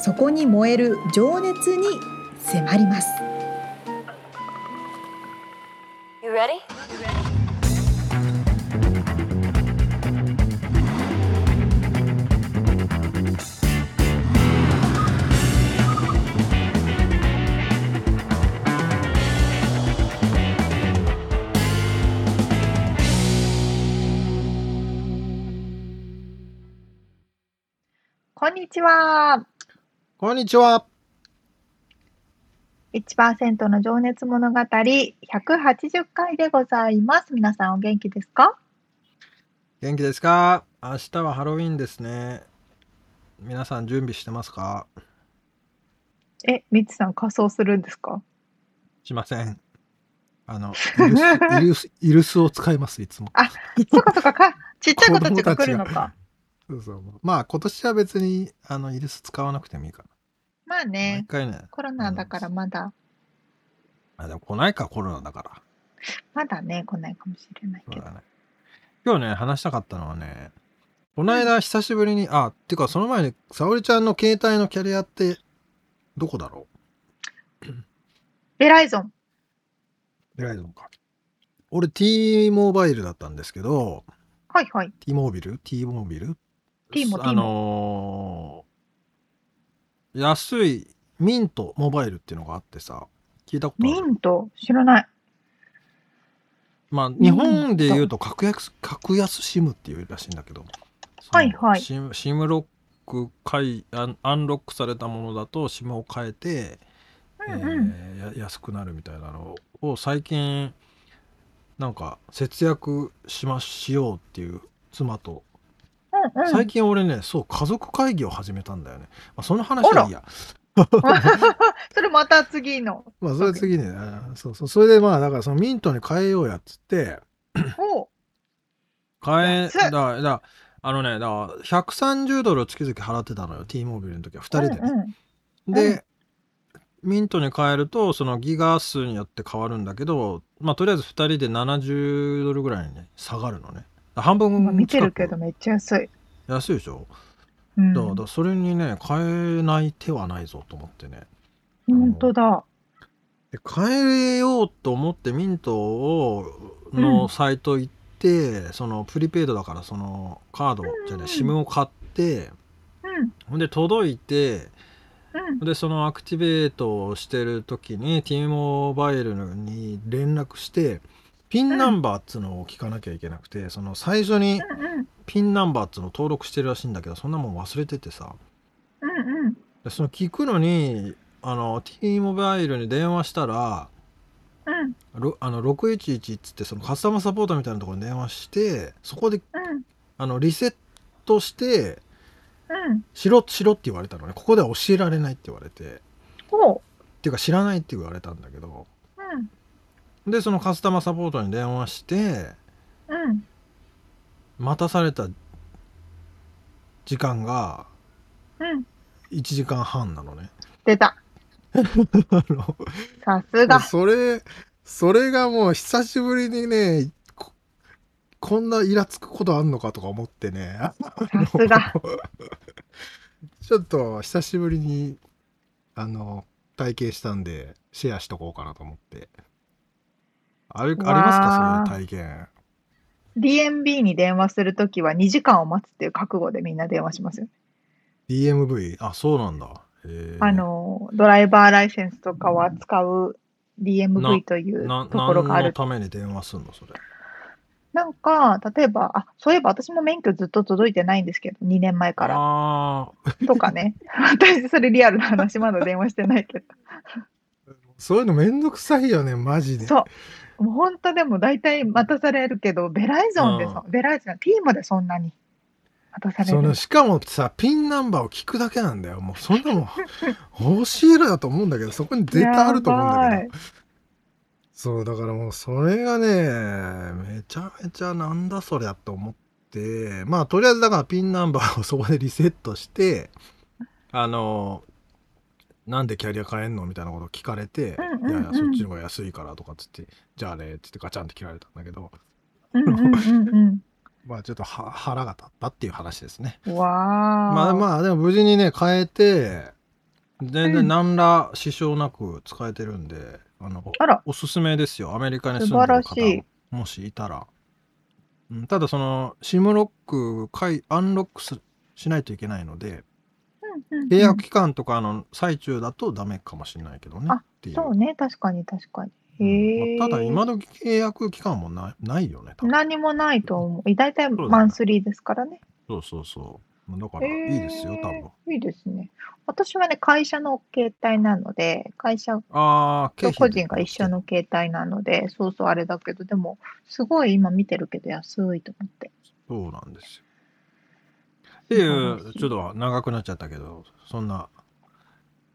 そこに燃える情熱に迫ります。You ready? こんにちは。こんにちは。1%の情熱物語180回でございます。皆さんお元気ですか？元気ですか？明日はハロウィンですね。皆さん準備してますか？え、みつさん仮装するんですか？しません。あの、イルス、イルスを使います、いつも。あ、そうかそうかか、ちっちゃい子たちが来るのか。そうそう。まあ今年は別に、あの、イルス使わなくてもいいかな。まあね。一回ね。コロナだからまだ。あ、でも来ないか、コロナだから。まだね、来ないかもしれないけど。ね、今日ね、話したかったのはね、この間久しぶりに、うん、あ、っていうかその前に、沙織ちゃんの携帯のキャリアって、どこだろう？ベライゾン。ベライゾンか。俺 T モバイルだったんですけど、はいはい。T モービル ?T モービル ?T モ、あのー、安いミントモバイルっていうのがあってさ、聞いたことある？ミント？知らない。まあ、日本で言うと格安、格安シムっていうらしいんだけど、はいはい。シムシムロックいアン、アンロックされたものだと、シムを変えて、うんうん、えー、安くなるみたいなのを最近、なんか節約しましようっていう妻と、うんうん、最近俺ねそう家族会議を始めたんだよね、まあ、その話はいいや。それまた次の。まあそれ次ね。そうそう。それでまあだからそのミントに変えようやっつって。変えだだあのねだから130ドルを月々払ってたのよ。T モービルの時は。2人でね、うんうん、で、ミントに変えるとそのギガ数によって変わるんだけどまあとりあえず2人で70ドルぐらいに、ね、下がるのね半分見てるけどめっちゃ安い。安いでしょ、うん、だからそれにね変えない手はないぞと思ってね。本当だ。で変えようと思ってミントをのサイト行って、うん、そのプリペイドだからそのカードじゃない、うん、SIM を買って、うん、で届いてでそのアクティベートをしてる時に T モバイルに連絡してピンナンバーっつうのを聞かなきゃいけなくて、その最初にピンナンバーっつうの登録してるらしいんだけどそんなもん忘れててさ、でその聞くのにあの T モバイルに電話したら、あの611っつってそのカスタマーサポートみたいなところに電話してそこで、あのリセットしてしろしろって言われたのね。ここでは教えられないって言われて。っていうか知らないって言われたんだけど、うん、でそのカスタマーサポートに電話して、うん、待たされた時間が1時間半なのね。出たさすがそれそれがもう久しぶりにねこんなイラつくことあんのかとか思ってね。さすが。ちょっと久しぶりに、あの、体験したんで、シェアしとこうかなと思って。あれ、ありますか？そういう体験。DMB に電話するときは2時間を待つっていう覚悟でみんな電話しますよね。DMV? あ、そうなんだ。あの、ドライバーライセンスとかを扱う DMV というところがある。何のために電話するの？それ。なんか、例えば、あ、そういえば私も免許ずっと届いてないんですけど、2年前から。あとかね。私、それリアルな話、まだ電話してないけど。そういうのめんどくさいよね、マジで。そう。もう本当でも大体待たされるけど、ベライゾンでそ、ベライゾン、T までそんなに。渡されそるのしかもさピンナンバーを聞くだけなんだよ。もうそんなもん教えろよと思うんだけどそこに絶対あると思うんだけやどそうだからもうそれがねめちゃめちゃなんだそりゃと思って。まあとりあえずだからピンナンバーをそこでリセットしてあのなんでキャリア変えんの？みたいなことを聞かれて、うんうんうん。いやいやそっちの方が安いからとかっつってじゃあねっつってガチャンって切られたんだけど。うんうんうん まあちょっとは腹が立ったっていう話ですね。まあまあでも無事にね変えて全うん。然何ら支障なく使えてるんで、あのあら。おすすめですよ。アメリカに住んでる方もしい。たら、うん、ただその SIM ロック解アンロックすしないといけないのでうんうんうん契約期間とかの最中だとダメかもしれないけどねあっていうそうね、確かに確かに。うんへえ。まあただ今時契約期間もないないよね多分何もないと思う。大体マンスリーですからね。そうそうそうだからいいですよ多分いいですね。私はね、会社の携帯なので、会社ああと個人が一緒の携帯なので、そうそうあれだけど、でも、すごい今見てるけど安いと思って。そうなんですよ。っていうちょっと長くなっちゃったけどそんな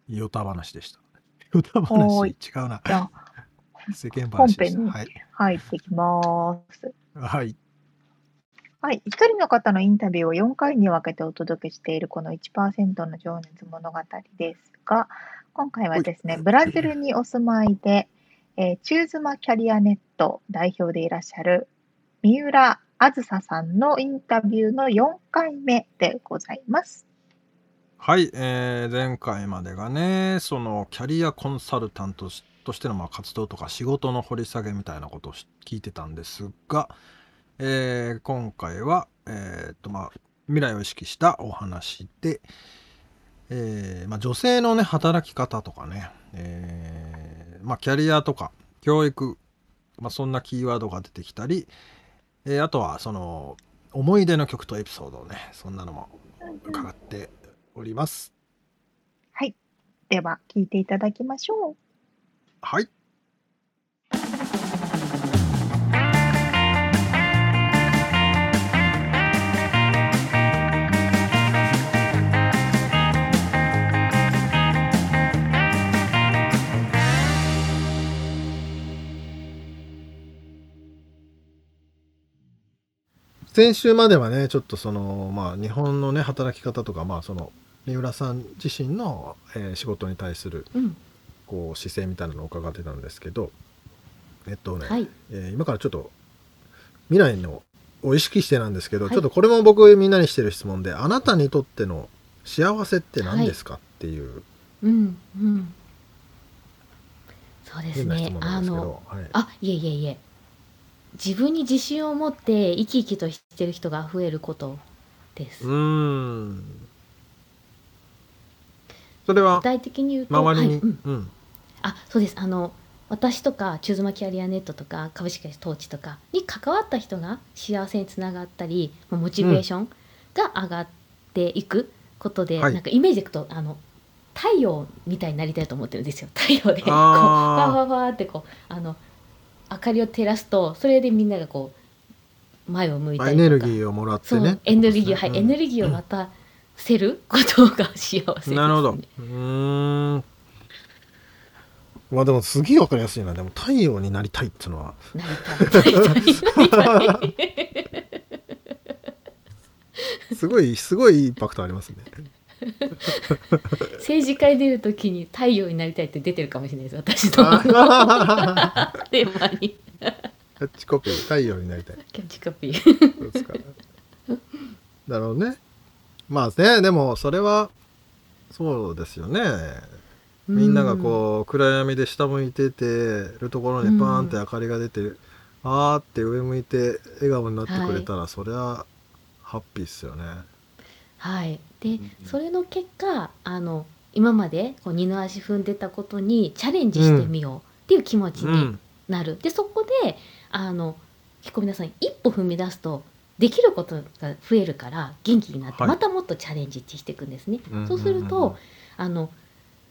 ヨタ話でした。ヨタお話違うな。世間話でした。本編にはい。入ってきます。はい。はい、一人の方のインタビューを4回に分けてお届けしているこの1%の情熱物語ですが、今回はですね、ブラジルにお住まいで、えー、チューズマキャリアネット代表でいらっしゃる三浦あずささんのインタビューの4回目でございます。はい、えー前回までがねそのキャリアコンサルタントとしてのまあ活動とか仕事の掘り下げみたいなことを聞いてたんですが、えー今回は、えーっとまあ、未来を意識したお話で、えーまあ、女性のね働き方とかね、えーまあ、キャリアとか教育、まあ、そんなキーワードが出てきたり、えーあとはその思い出の曲とエピソードをねそんなのも伺っております。はい。では、聞いていただきましょう。はい。先週まではねちょっとそのまあ日本のね働き方とかまあその三浦さん自身の、えー仕事に対するうん、こう姿勢みたいなのを伺ってたんですけどえっとね、はい。えー今からちょっと未来のを意識してなんですけど、はいちょっとこれも僕みんなにしてる質問であなたにとっての幸せって何ですか、っていううん、うん。そうです変な質ね問。なんですけあの、ど、はい、あ、いえいえいえ。自分に自信を持って生き生きとしてる人が増えることです。うーん。それは？具体的に言うと、周りに、はいうん。うん。あ、そうです。あの、私とか、チューズマキャリアネットとか、株式会社統治とかに関わった人が幸せにつながったり、まあモチベーションが上がっていくことで、はい。なんかイメージでいくと、あの、太陽みたいになりたいと思ってるんですよ。太陽で、こう、あー。わーわーわーってこう、あの、明かりを照らすと、それでみんながこう、前を向いたりとか。エネルギーをもらってね。エネルギー、はい、エネルギーをまたせることが幸せね。なるほど。うーん。まあでもすげえわかりやすいな。でも太陽になりたいっていうのは。すごいすごいインパクトありますね政治家に出るときに太陽になりたいって出てるかもしれないです。私のあテーマに。キャッチコピー太陽になりたいキャッチコピー。そうですかなるほどねまあねでもそれはそうですよねみんながこう暗闇で下向いててるところにパーンって明かりが出て、あーって上向いて笑顔になってくれたら、そりゃハッピーっすよね。はい。で、それの結果、あの、今までこう二の足踏んでたことにチャレンジしてみようっていう気持ちにうん、なる。で、そこで、あの、ひこみなさん、一歩踏み出すと、できることが増えるから元気になって、はい。またもっとチャレンジってしていくんですね。うんそうすると、あの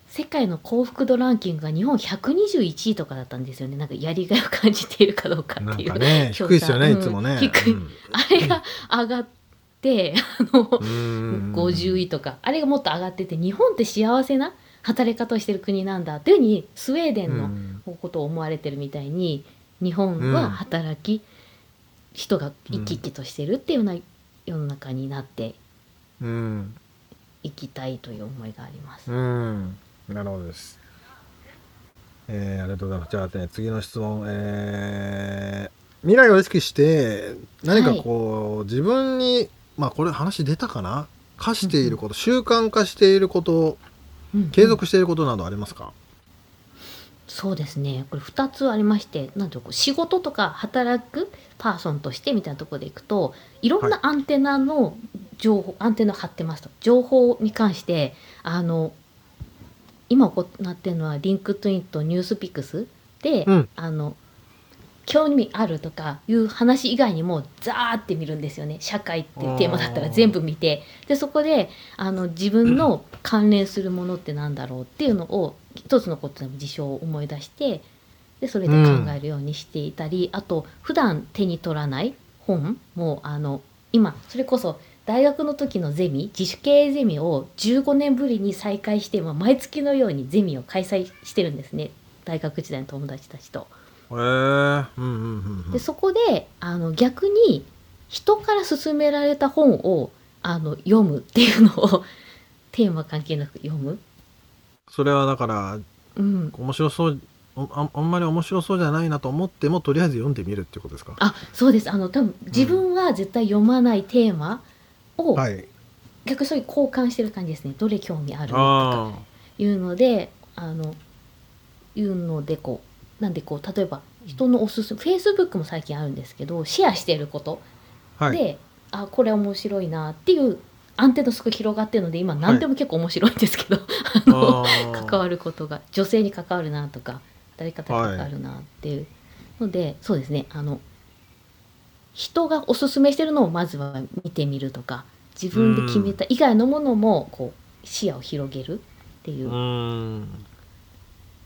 世界の幸福度ランキングが日本121位とかだったんですよね。なんかやりがいを感じているかどうかっていう、かね低いっすよね、うんいつもね。低い。うん。あれが上がってあのうん。50位とか。あれがもっと上がってて日本って幸せな働き方をしてる国なんだっていうふうにスウェーデンのうん。ことを思われてるみたいに日本は働き、人が生き生きとしてるっていうような世の中になってうん。いきたいという思いがあります。うん。なるほどです。えーありがとうございます。じゃあね次の質問、えー未来を意識して何かこう、自分にまあこれ話出たかな？課していること、習慣化していることうん継続していることなどありますか、そうですね。これ2つありましてなんていうのこう仕事とか働くパーソンとしてみたいなところでいくといろんなアンテナの情報、アンテナを張ってますと。情報に関してあの今行ってるのは LinkedIn と NewsPicks で、うん。あの興味あるとかいう話以外にもザーって見るんですよね。社会っていうテーマだったら全部見て。でそこであの自分の関連するものってなんだろうっていうのを一つのことでも事象を思い出してでそれで考えるようにしていたり、あと普段手に取らない本もあの今それこそ大学の時のゼミ自主経営ゼミを15年ぶりに再開して、まあ、毎月のようにゼミを開催してるんですね。大学時代の友達たちと。へえうんうんうんうん。でそこであの逆に人から勧められた本をあの読むっていうのを テーマ関係なく読む。それはだからうん、面白そうおああんまり面白そうじゃないなと思ってもとりあえず読んでみるっていうことですか？あそうです。あの多分自分は絶対読まないテーマを、はい。逆にそういう交換してる感じですね。どれ興味ある？とかあいうのであのいうのでこうなんでこう例えば人のおすすめフェイスブックも最近あるんですけどシェアしてることあはい。で、あこれ面白いなっていうアンテナすごい広がってるので今何でも結構面白いんですけど、あのあー。関わることが女性に関わるなとか働き方に関わるなっていう。ので、そうですねあの人がおすすめしてるのをまずは見てみるとか自分で決めた以外のものもこう視野を広げるっていう。う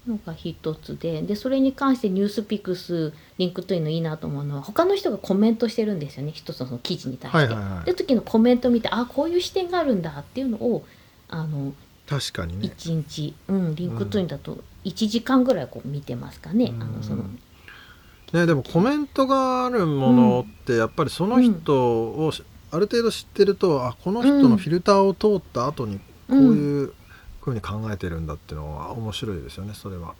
のが一つででそれに関して NewsPicks LinkedIn のいいなと思うのは他の人がコメントしてるんですよね。一つのその記事に対して。はいはいはい。で時のコメント見てあこういう視点があるんだっていうのをあの確かにね。1日、うん、 LinkedIn だと1時間ぐらいこう見てますかね。あのその。ねでもコメントがあるものってやっぱりその人をしある程度知ってるとあこの人のフィルターを通った後にこういうふうに考えてるんだっていうのは面白いですよねそれは。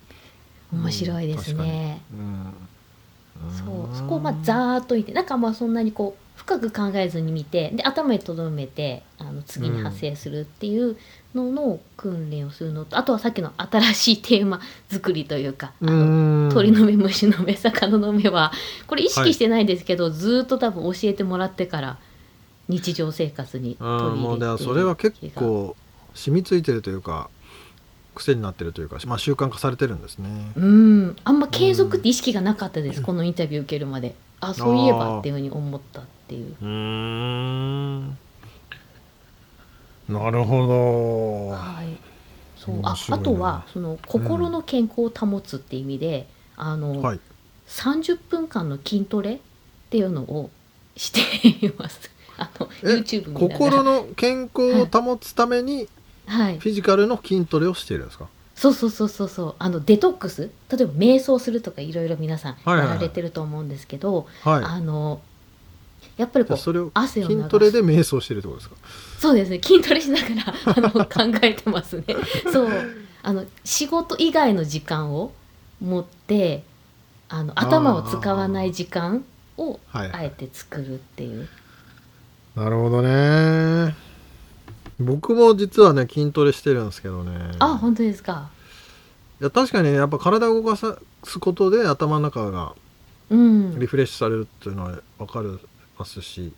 面白いですね。うんそうそこをまあざーっと見てなんかまあそんなにこう深く考えずに見てで頭に留めてあの次に発生するっていうのの訓練をするのと、あとはさっきの新しいテーマ作りというか、あのうん鳥の目虫の目魚の目はこれ意識してないんですけど、ずーっと多分教えてもらってから日常生活に取り入れてそれは結構染みついてるというか癖になってるというか、まあ、習慣化されてるんですね。うん。あんま継続って意識がなかったです、このインタビュー受けるまで。あそういえばっていうふうに思ったっていう。うーん。なるほど。はい。そう。ああとはその心の健康を保つって意味で、あの、はい。30分間の筋トレっていうのをしています。あのえ YouTube 心の健康を保つためにはいフィジカルの筋トレをしているんですか？そうそうそうそうそうあのデトックス？例えば瞑想するとかいろいろ皆さんはいはいはいやられてると思うんですけど、はい。あのやっぱりこうそれを汗を筋トレで瞑想してるってことですか？そうですね筋トレしながらあの考えてますね そうあの仕事以外の時間を持ってあの頭を使わない時間をはい。あえて作るっていう、なるほどね。僕も実はね筋トレしてるんですけどね。あ本当ですか？いや確かにねやっぱ体を動かすことで頭の中がうん。リフレッシュされるっていうのは分かりますし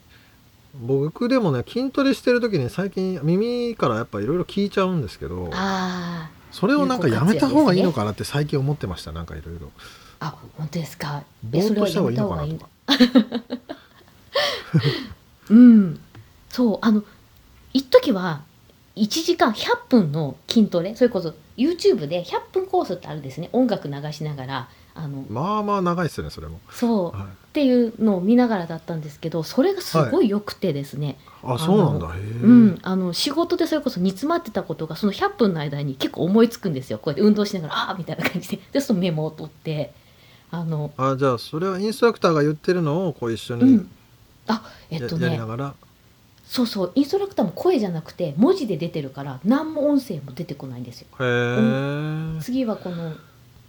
僕でもね筋トレしてる時に最近耳からやっぱいろいろ聞いちゃうんですけどあそれをなんかやめた方がいいのかなって最近思ってましたなんかいろいろーあ本当ですか？ぼーっとした方がいいのかなとか。うん。そうあの一時は1時間100分の筋トレそれこそ YouTube で100分コースってあるんですね。音楽流しながらあのまあまあ長いっすねそれも。そう、はい。っていうのを見ながらだったんですけどそれがすごい良くてですね、あそうなんだ。へえ。うん、あの仕事でそれこそ煮詰まってたことがその100分の間に結構思いつくんですよ。こうやって運動しながらああみたいな感じで。でそのメモを取ってあのあじゃあそれはインストラクターが言ってるのをこう一緒にうん。あえや,、っとねやりながら？そうそうインストラクターも声じゃなくて文字で出てるから何も音声も出てこないんですよ。へえ次はこの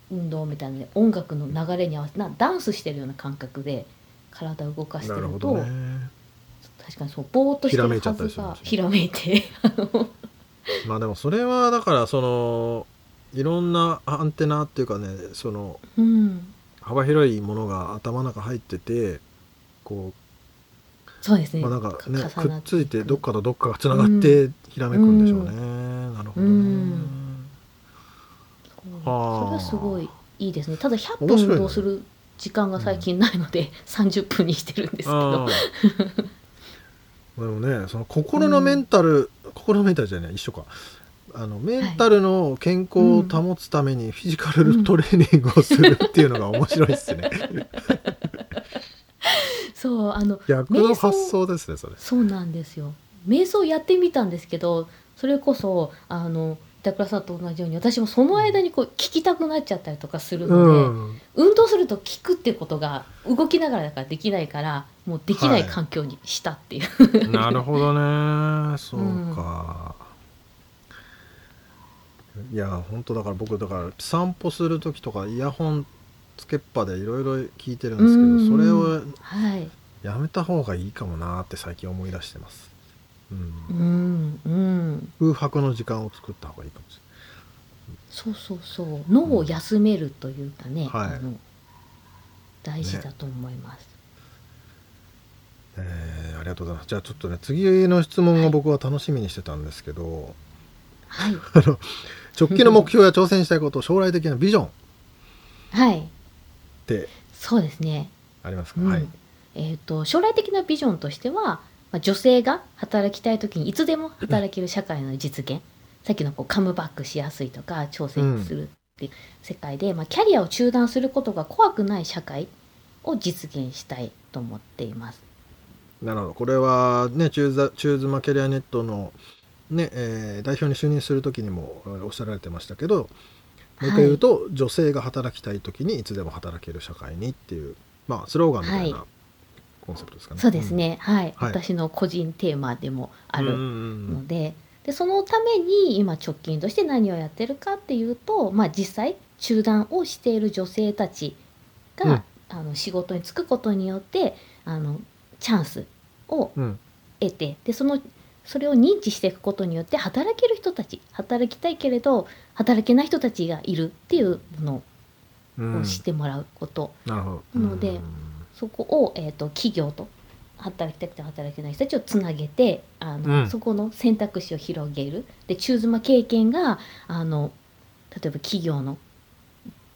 運動みたいなので音楽の流れに合わせてなダンスしてるような感覚で体を動かしてなるると、ね。確かにそうぼーっとしてるはひらめいちゃったりずがひらめいてまあでもそれはだからそのいろんなアンテナっていうかねそのうん。幅広いものが頭の中入っててこそうですね、う、まあ、なんかねくっついてどっかとどっかがつながってひらめくんでしょうね、なるほどね、うん。それはすごいいいですね。ただ100分運動する時間が最近ないので、30分にしてるんですけど。でもねその心のメンタル、心のメンタルじゃない一緒か。あのメンタルの健康を保つためにフィジカルトレーニングをするっていうのが面白いですね、そうあの逆の発想ですねそれ。そうなんですよ。瞑想やってみたんですけどそれこそあの板倉さんと同じように私もその間にこう聞きたくなっちゃったりとかするので、うん。運動すると聞くってことが動きながらだからできないからもうできないはい環境にしたっていう、なるほどね。そうか、いや本当だから僕だから散歩する時とかイヤホンつけっぱでいろいろ聞いてるんですけど、うん。それをはい。やめた方がいいかもなって最近思い出してます、うん。うんうん。空白の時間を作った方がいいかもしそうそうそう。脳を休めるというかね、はい。あの大事だと思います、れない、えーありがとうございます。じゃあちょっとね次の質問を僕は楽しみにしてたんですけど、はい。直近の目標や挑戦したいこと将来的なビジョン。っはいてそうですね。ありますか、うん。はい。えー、と将来的なビジョンとしては、まあ、女性が働きたい時にいつでも働ける社会の実現。さっきのこうカムバックしやすいとか挑戦するっていう世界で、まあ、キャリアを中断することが怖くない社会を実現したいと思っています。なるほど。これはねチューザチューズマキャリアネットの、ねえー代表に就任する時にもえーおっしゃられてましたけどもう一回言うと、女性が働きたい時にいつでも働ける社会にっていう、まあ、スローガンみたいなはコンセプトですかね。そうですね、はい、はい。私の個人テーマでもあるうんうんうん。ので,、でそのために今直近として何をやってるかっていうと、まあ、実際中断をしている女性たちが、うん。あの仕事に就くことによってあのチャンスをうん。得てでそのそれを認知していくことによって働ける人たち働きたいけれど働けない人たちがいるっていうもうんのを知ってもらうこと、なるほど。なのでそこを、えー、と企業と働きたくて働けない人たちをつなげてあの、うん。そこの選択肢を広げる。で中妻経験があの例えば企業の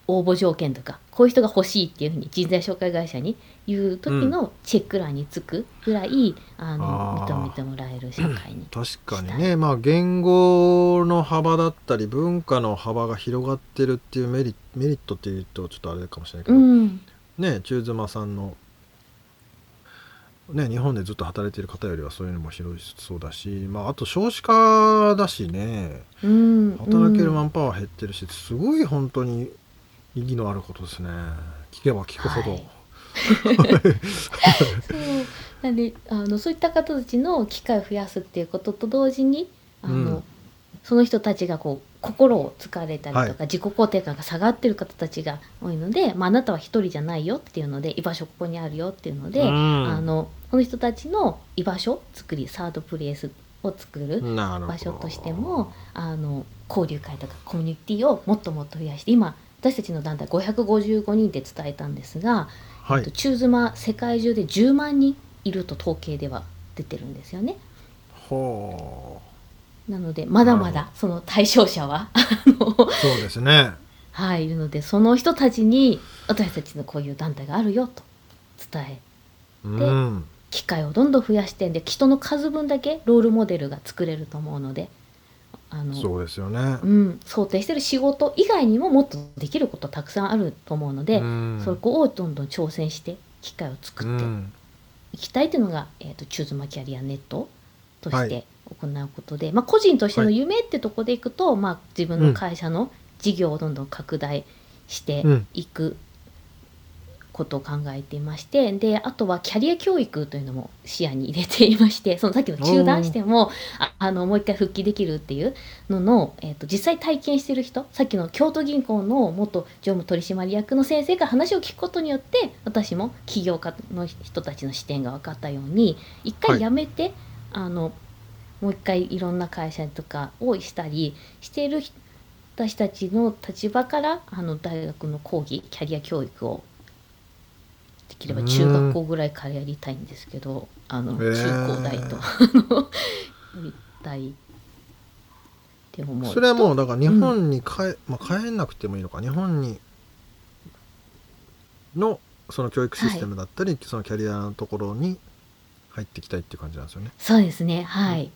応募条件とかこういう人が欲しいっていうふうに人材紹介会社に言う時のチェック欄につくぐらい、あのあー。認めてもらえる社会に。確かにね。まあ言語の幅だったり文化の幅が広がってるっていうメリメリットっていうとちょっとあれかもしれないけど、うん、ね中妻さんの、ね、日本でずっと働いてる方よりはそういうのも広いそうだし、まあ、あと少子化だしね。うん、働けるうんマンパワー減ってるしすごい本当に意義のあることですね。聞けば聞くほど、なんであのそういった方たちの機会を増やすっていうことと同時にあの、うん。その人たちがこう心をつかれたりとか、はい。自己肯定感が下がってる方たちが多いので、まあ、あなたは一人じゃないよっていうので居場所ここにあるよっていうので、うん。あのその人たちの居場所作りサードプレイスを作る場所としてもあの交流会とかコミュニティをもっともっと増やして今私たちの団体555人で伝えたんですが、はい。えっと中妻世界中で10万人いると統計では出てるんですよね。ほなのでまだまだその対象者は そうですね。はいいるのでその人たちに私たちのこういう団体があるよと伝えうん。機会をどんどん増やしてんで人の数分だけロールモデルが作れると思うのであのそうですよね。う。ん、想定してる仕事以外にももっとできることたくさんあると思うので、うん。そこをどんどん挑戦して機会を作ってうん。いきたいというのが、えー、とチューズマキャリアネットとしはて行うことで、まあ、個人としての夢ってとこでいくと、まあ、自分の会社の事業をどんどん拡大してうん。いくことを考えていましてであとはキャリア教育というのも視野に入れていましてそのさっきの中断してもああのもう一回復帰できるっていうのの、えー、と実際体験してる人さっきの京都銀行の元常務取締役の先生が話を聞くことによって私も起業家の人たちの視点が分かったように一回やめて、あのもう一回いろんな会社とかをしたりしている人私たちの立場からあの大学の講義キャリア教育をできれば中学校ぐらいからやりたいんですけどあの中高大とやりたいって思うとそれはもうだから日本に帰,、まあ、帰んなくてもいいのか。日本にのその教育システムだったり、そのキャリアのところに入っていきたいっていう感じなんですよね。そうですね。はい、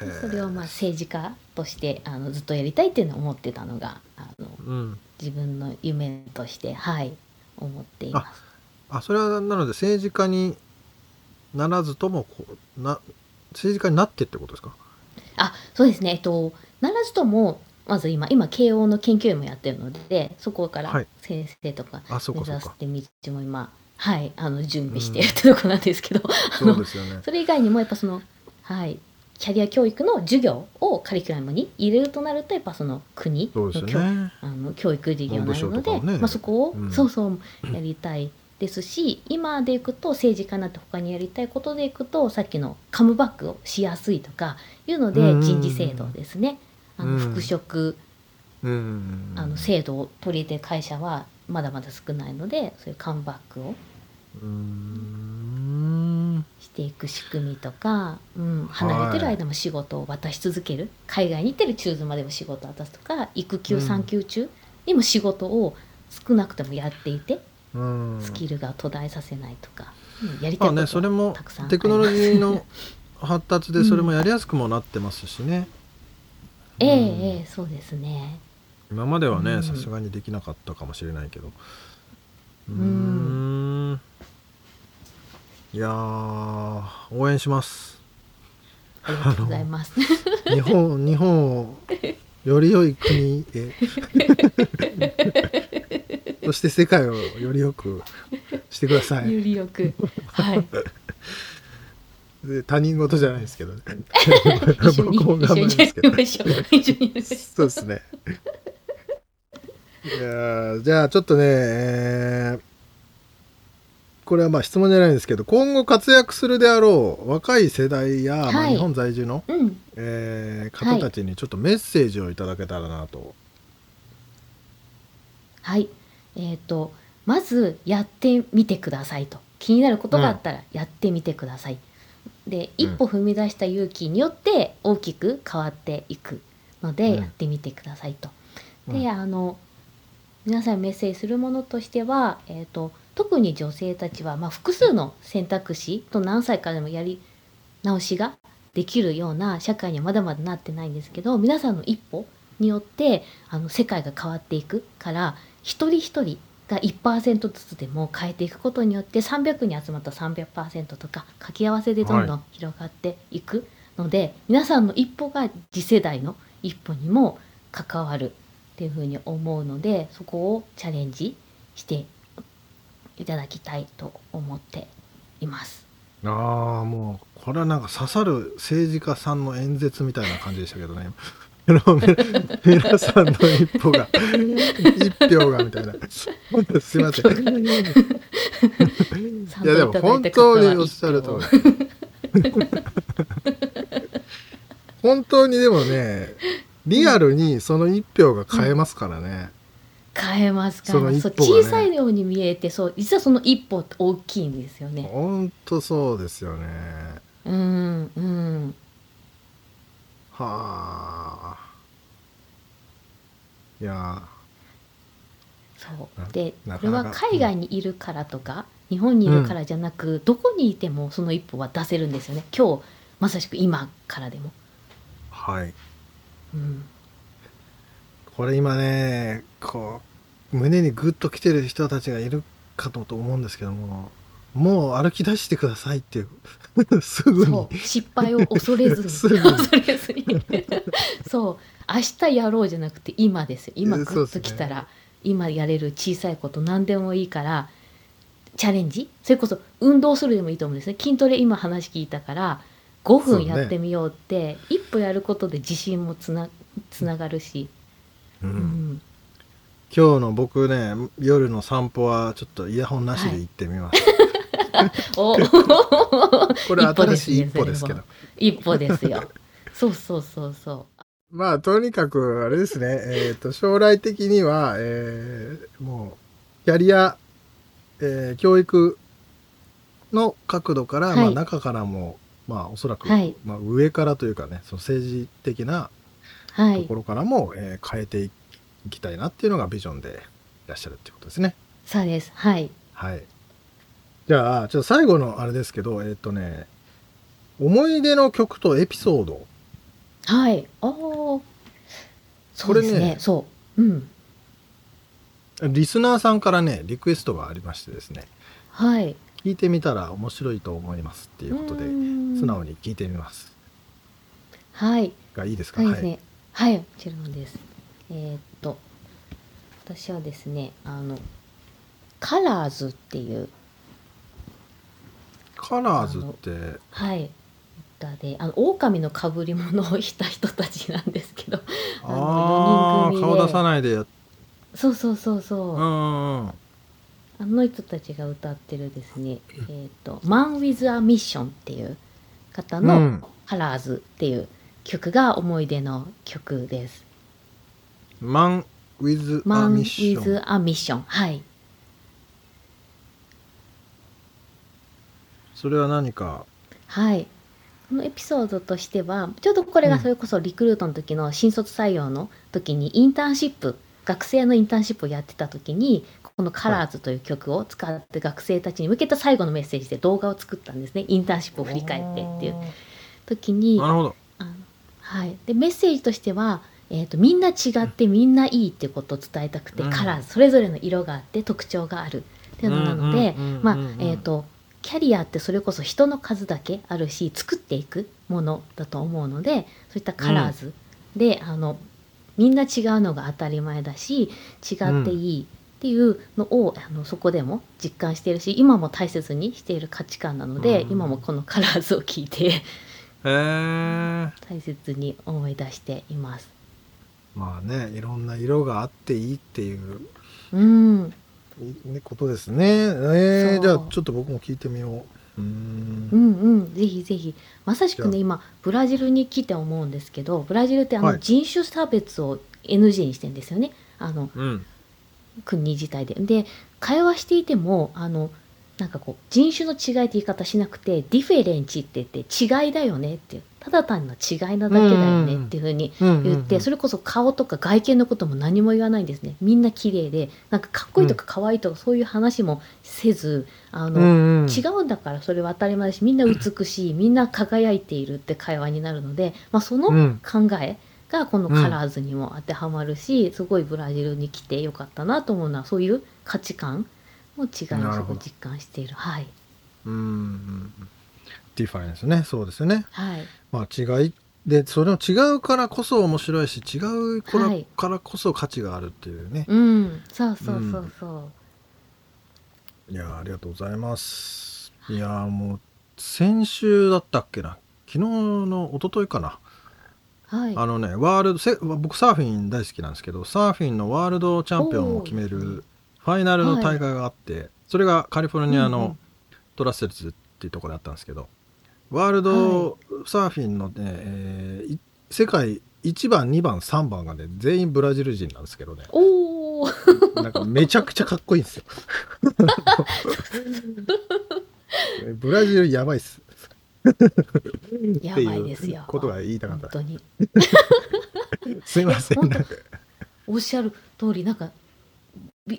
へー。それをまあ政治家としてあのずっとやりたいっていうのを思ってたのがあのうん、自分の夢として。はい思っています。あそれはなので政治家にならずともこうな政治家になってってことですか？あそうですね。えっとならずともまず今今慶応の研究員もやってるのでそこからはい。先生とかあそう目指して道も今はいあの準備してるってとこなんですけど、うのですよね。それ以外にもやっぱそのはいキャリア教育の授業をカリキュラムに入れるとなるとやっぱその国の教,、ね。あの教育事業なの文部省で、ねまあ、そこを、うんそうそうやりたいですし今でいくと政治家になって他にやりたいことでいくとさっきのカムバックをしやすいとかいうのでうん人事制度ですね、あうんの復職うん。あの制度を取り入れてる会社はまだまだ少ないのでそういうカムバックを。していく仕組みとか、うん、離れてる間も仕事を渡し続ける、海外に行ってる中途までも仕事を渡すとか育休うん。産休中にも仕事を少なくともやっていて、うん。スキルが途絶えさせないとか、うんやりたいことまあねそれもたくさんあります。テクノロジーの 発達でそれもやりやすくもなってますしね。ええうん。ええそうですね。今まではうん。ねさすがにできなかったかもしれないけど。うんいやー応援します。ありがとうございます。日本日本をより良い国へ。そして世界をより良くしてください。よりよく。はい。で他人事じゃないですけどね。僕も頑張りますけどりましょう一緒に。やりましょそうですね。いやーじゃあちょっとね、えーこれはまあ質問じゃないんですけど今後活躍するであろう若い世代や、まあ、はい日本在住の、ううん。えー方たちにちょっとメッセージをいただけたらなと。はい。えっ、とまずやってみてくださいと。気になることがあったらやってみてください、で一歩踏み出した勇気によって大きく変わっていくので、うん。やってみてくださいと。うん。であの皆さんにメッセージするものとしては、えー、と特に女性たちは、まあ、複数の選択肢と何歳からでもやり直しができるような社会にはまだまだなってないんですけど皆さんの一歩によってあの世界が変わっていくから一人一人が1%ずつでも変えていくことによって300に集まった300%とか掛け合わせでどんどん広がっていくので、皆さんの一歩が次世代の一歩にも関わるっていうふうに思うのでそこをチャレンジしていただきたいと思っています。ああもうこれはなんか刺さる政治家さんの演説みたいな感じでしたけどね。皆さんの一歩が一票がみたいなすいません いやでも本当におっしゃるとり 本当にでもねリアルにその一票が変えますからね、変えますから、ね。小さいように見えてそう実はその一歩って大きいんですよね。本当そうですよね。うんうん。はあ。いや。そう。なでこれは海外にいるからとか、日本にいるからじゃなく、どこにいてもその一歩は出せるんですよね。今日まさしく今からでも。はい。うん、これ今ねこう胸にグッと来てる人たちがいるかと思うんですけどももう歩き出してくださいっていう すぐに。失敗を恐れずに。すぐに。恐れずに。そう明日やろうじゃなくて今ですよ。今グッときたら、今やれる小さいこと何でもいいからチャレンジ？それこそ運動するでもいいと思うんですね。筋トレ今話聞いたから5分やってみようって、一歩やることで自信もつなつながるし、ううん。ん、今日の僕ね夜の散歩はちょっとイヤホンなしで行ってみます、お。これ新しい一歩ですけど。一歩ですよ。そうそうそうそまあとにかくあれですね、えー、と将来的には、えーもうキャリア、えー教育の角度から、はい。まあ、中からも、まあ、おそらく、はい。まあ、上からというかねその政治的なうはいところからも、えー変えていきたいなっていうのがビジョンでいらっしゃるっていうことですね。そうです。はい。はい。じゃあちょっと最後のあれですけどえっ、とね思い出の曲とエピソード。はい。ああそうですね。ねそう。うん。リスナーさんからねリクエストがありましてですね。はい。聞いてみたら面白いと思いますっていうことで素直に聞いてみます。はい。がいいですか？はい。ねはい、もちろんです。えーっと私はですねあのカラーズっていうカラーズって？はい歌であの狼の被り物をした人たちなんですけどあ顔出さないでやっそうそうそうそう、あの人たちが歌ってるですね、えっ、と、Man with a Mission っていう方のうん。カラーズっていう曲が思い出の曲です。マン・ウィズ・ア・ Man ミッショ with ン a Mission。はい。それは何か？はい。このエピソードとしては、ちょうどこれがそれこそリクルートの時の新卒採用の時にインターンシップ、学生のインターンシップをやってた時に、このカラーズという曲を使って学生たちに向けた最後のメッセージで動画を作ったんですね。インターンシップを振り返ってっていう時に、なるほどはい、でメッセージとしては、えーと「みんな違ってみんないい」ってことを伝えたくて、うん。カラーそれぞれの色があって特徴があるっていうのなのでうんうんうんうんまあえーとキャリアってそれこそ人の数だけあるし作っていくものだと思うのでそういったカラーズ。で、あのみんな違うのが当たり前だし違っていいっていうのを、あのそこでも実感しているし今も大切にしている価値観なので、うん。今もこのカラーズを聞いてへえ大切に思い出しています。まあねいろんな色があっていいっていううん、ねことですね。えー、じゃあちょっと僕も聞いてみよう。うーん。うんうん。ぜひぜひ。まさしくね今ブラジルに来て思うんですけどブラジルってあはい。の人種差別を NG にしてんですよね。あのうん。国自体で。で会話していてもあのなんかこう人種の違いって言い方しなくてディフェレンチって言って違いだよねっていう。ただ単な違いなだけだよねっていうふうに言って、それこそ顔とか外見のことも何も言わないんですね。みんな綺麗でなんかかっこいいとか可愛いとかそういう話もせずあの、うんうん。違うんだからそれは当たり前だしみんな美しいみんな輝いているって会話になるので、まあ、そのうん。考えがこのカラーズにも当てはまるし、すごいブラジルに来てよかったなと思うのはそういう価値観の違いを実感している。はい。うんうんディファレンスね。そうですよね。はい。まあ違い。でそれの違うからこそ面白いし違うから,、はい。からこそ価値があるっていうね。うん。そうそうそうそう、いやーありがとうございます。いやーもう先週だったっけな。昨日の一昨日かな。はい。あのねワールドせ僕サーフィン大好きなんですけどサーフィンのワールドチャンピオンを決めるファイナルの大会があって、それがカリフォルニアのトラッセルズっていうところであったんですけど、ワールドサーフィンのね、えーい世界1番2番3番がね全員ブラジル人なんですけどね。おおなんかめちゃくちゃかっこいいんですよ。ブラジルやばいっす。やばいですよ。っていうことが言いたかった。本当に。すいません。おっしゃる通りなんかび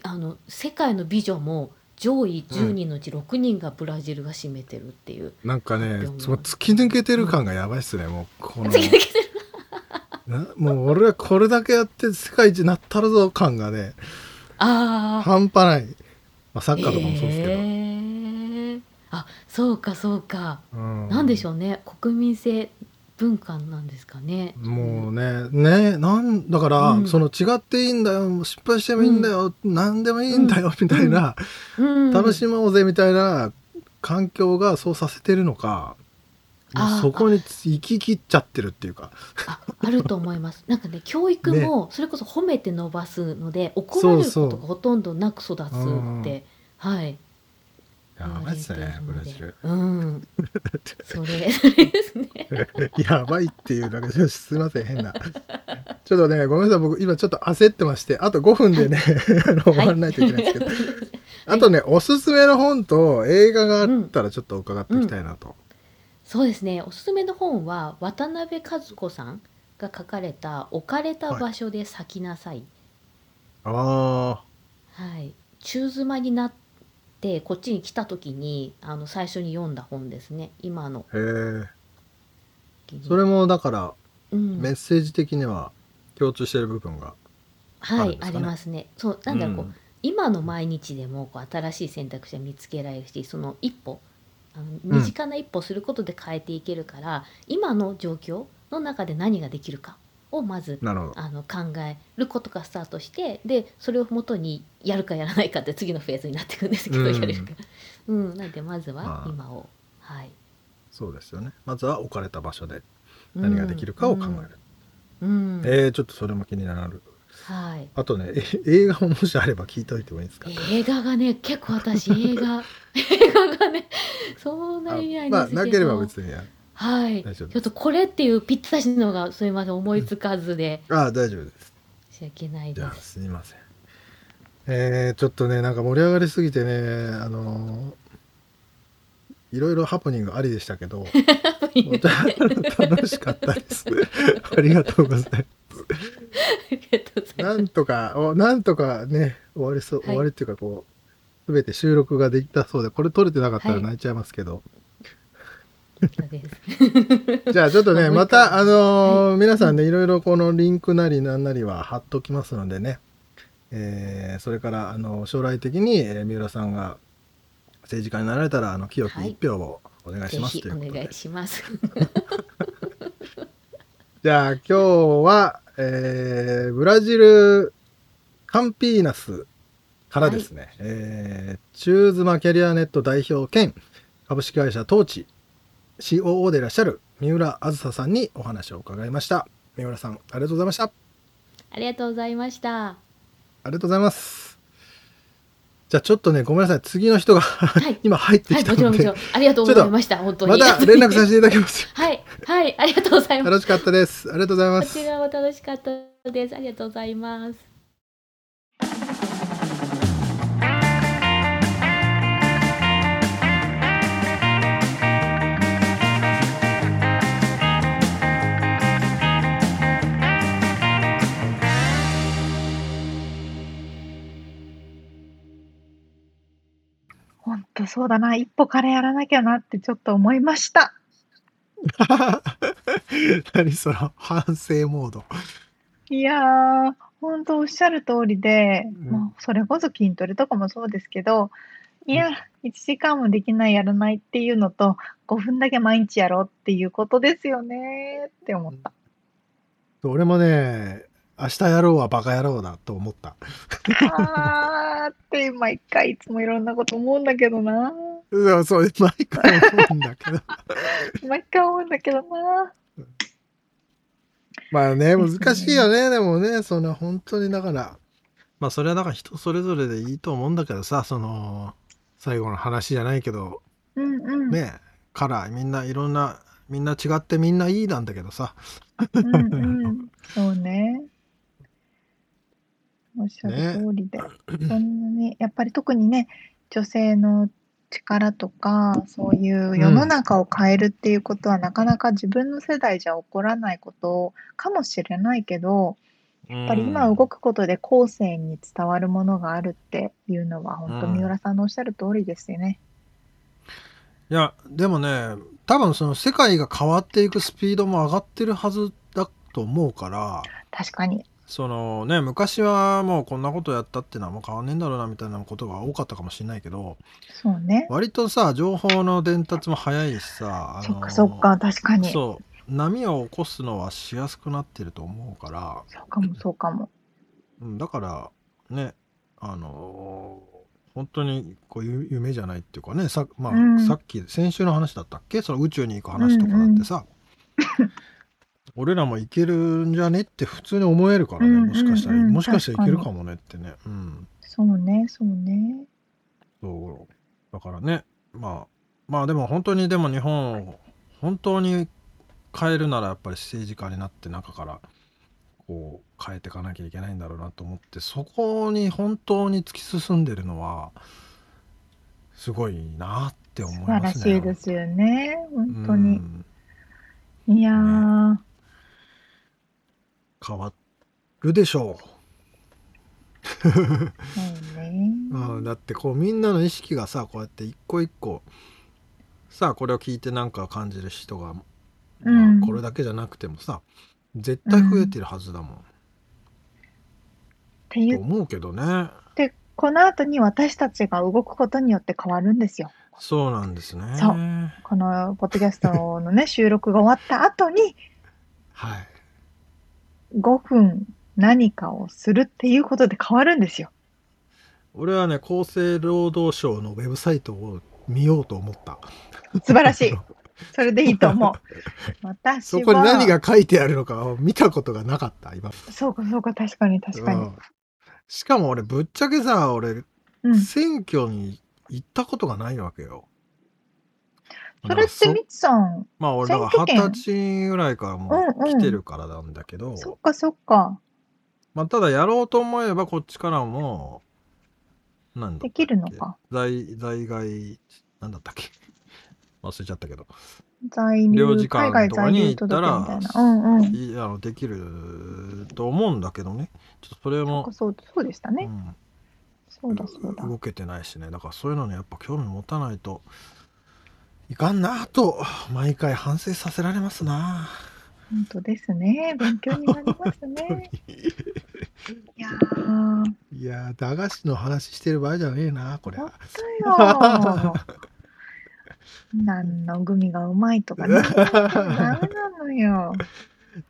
あの世界の美女も上位10人のうち6人がブラジルが占めてるっていう、なんかねその突き抜けてる感がやばいっすねもうこの。突き抜けてるなもう俺はこれだけやって世界一になったるぞ感がねああ半端ない、まあ、サッカーとかもそうですけど、へー。あそうかそうか、うん。なんでしょうね。国民性文化なんですかね。もうねねなんだから、うん。その違っていいんだよ失敗してもいいんだよ、何でもいいんだよ、みたいな、うん。楽しもうぜみたいな環境がそうさせてるのか、そこに行き切っちゃってるっていうか。ああると思います。なんかね教育もそれこそ褒めて伸ばすので怒られることがほとんどなく育つって。はいやばいっすねブラジル。うん。それですね。やばいっていうだけですいません変な。ちょっとねごめんなさい僕今ちょっと焦ってましてあと5分でねあの終わらないといけないんですけど、あとねおすすめの本と映画があったらちょっと伺っておきたいなと、そうですね。おすすめの本は渡辺和子さんが書かれた「置かれた場所で咲きなさい」あはい、中妻になってこっちに来た時にあの最初に読んだ本ですね。今の。あへえ。それもだからうん。メッセージ的には共通してる部分がはいありますね。そうなんだろう、こううん。今の毎日でもこう新しい選択肢を見つけられるしその一歩あの身近な一歩をすることで変えていけるから、今の状況の中で何ができるかをまずあの考えることがスタートしてでそれをもとにやるかやらないかって次のフェーズになっていくんですけど、うん。やれるか、うん、なんでまずはまあ。今を、はい、そうですよね。まずは置かれた場所で何ができるかを考える、うん、うん。えー、ちょっとそれも気になる。はい、あとねえ映画ももしあれば聞いておいてもいいですか？映画がね結構私映画 映画がねそんなにないんですけど。まあなければ別にはい。ちょっとこれっていうぴったしのがすいません思いつかずで。ああ大丈夫です。申し訳ないじゃあです。すいません。えー、ちょっとねなんか盛り上がりすぎてねあのーいろいろハプニングありでしたけど。楽しかったです。ありがとうございます。なんとかおなんとかね終わりそう、はい。終わりっていうかこう全て収録ができたそうでこれ撮れてなかったらはい。泣いちゃいますけど、そうですじゃあちょっとねまたあのー皆さんねいろいろこのリンクなりなんなりは貼っときますのでね、えーそれからあの将来的に、えー三浦さんが政治家になられたらあの清きはい。一票をお願いぜしますひおということで、願いします。じゃあ今日は、えーブラジルカンピーナスからですね、えーチューズマキャリアネット代表兼株式会社トーチ COO でいらっしゃる三浦あずささんにお話を伺いました三浦さんありがとうございましたあありがとうございました。りがとうございますじゃあちょっとねごめんなさい次の人が、い 今入ってはい、きたので、もちろんもちろん。ありがとうございました。本当に。また連絡させていただきます はい、はい、ありがとうございます。楽しかったですありがとうございますこちらも楽しかったです。ありがとうございます。ほんとそうだな。一歩からやらなきゃなってちょっと思いました。何その反省モードいやー、ほんとおっしゃる通りで、うんまあ、それこそ筋トレとかもそうですけど、いや、1時間もできない、やらないっていうのと、5分だけ毎日やろうっていうことですよねって思った。俺もね明日やろうはバカ野郎だと思ったあーって毎回いつもいろんなこと思うんだけどな。そうそう毎回思うんだけど 毎回思うんだけどな。まあね難しいよねでもねその本当にだからまあそれはだから人それぞれでいいと思うんだけどさその最後の話じゃないけどうんうん。ねカラーみんないろんなみんな違ってみんないいなんだけどさうんうん。そうね。おっしゃる通りで。そんなに、やっぱり特にね、女性の力とか、そういう世の中を変えるっていうことは、なかなか自分の世代じゃ起こらないことかもしれないけど、ややっぱり今動くことで後世に伝わるものがあるっていうのは、本当うん三浦さんのおっしゃる通りですよね。いやでもね多分その世界が変わっていくスピードも上がってるはずだと思うから確かに。そのね昔はもうこんなことやったってのはもう変わんねえんだろうなみたいなことが多かったかもしれないけどそうね。割とさ情報の伝達も早いしさあそっかそっか、確かに。そうそう波を起こすのはしやすくなってると思うから、かもそうかも。うん、だからねあのー本当にこういう夢じゃないっていうかねさ,、まあうんさっき先週の話だったっけ？その宇宙に行く話とかだってさ、俺らも行けるんじゃねって普通に思えるからね、うんもしかしたら、うんうんもしかしたらいけるかもねってねうんそうね、そうね。そうだからねまあまあでも本当にでも日本を本当に変えるならやっぱり政治家になって中からこう変えていかなきゃいけないんだろうなと思ってそこに本当に突き進んでるのはすごいなって思い素晴らますね。しいですよね。本当うに。んいやー、変わるでしょそうね。う、うん、だってこうみんなの意識がさこうやって一個一個さあこれを聞いてなんか感じる人が、うん。まあ、これだけじゃなくてもさ絶対増えてるはずだもん、って言っと思うけどね。て、この後に私たちが動くことによって変わるんですよ。そうなんですね。そう。このポッドキャストのね、収録が終わった後にはい5分何かをするっていうことで変わるんですよ。俺はね厚生労働省のウェブサイトを見ようと思った素晴らしい。それでいいと思う。私は。そこに何が書いてあるのかを見たことがなかった今そうかそうか、確かに確かにうん。しかも俺ぶっちゃけさ俺うん。選挙に行ったことがないわけよ。それってみつさん、まあ俺だから二十歳ぐらいからもうんうんう来てるからなんだけど、そっかそっか。まあただやろうと思えばこっちからもなんだできるのか。在在外なんだったっけ？忘れちゃったけど在留領事館海外在とかに留行ったらたいな。うんうん。いあのできると思うんだけどねちょっとそれもかそうそうでしたね。うんそうだそうだ。動けてないしねだからそういうのにやっぱ興味持たないといかんなと毎回反省させられますな本当ですね。勉強になりますね。いやー、いやー駄菓子の話してる場合じゃねえなこれ本当よ。何のグミがうまいとかね。ダメなのよ。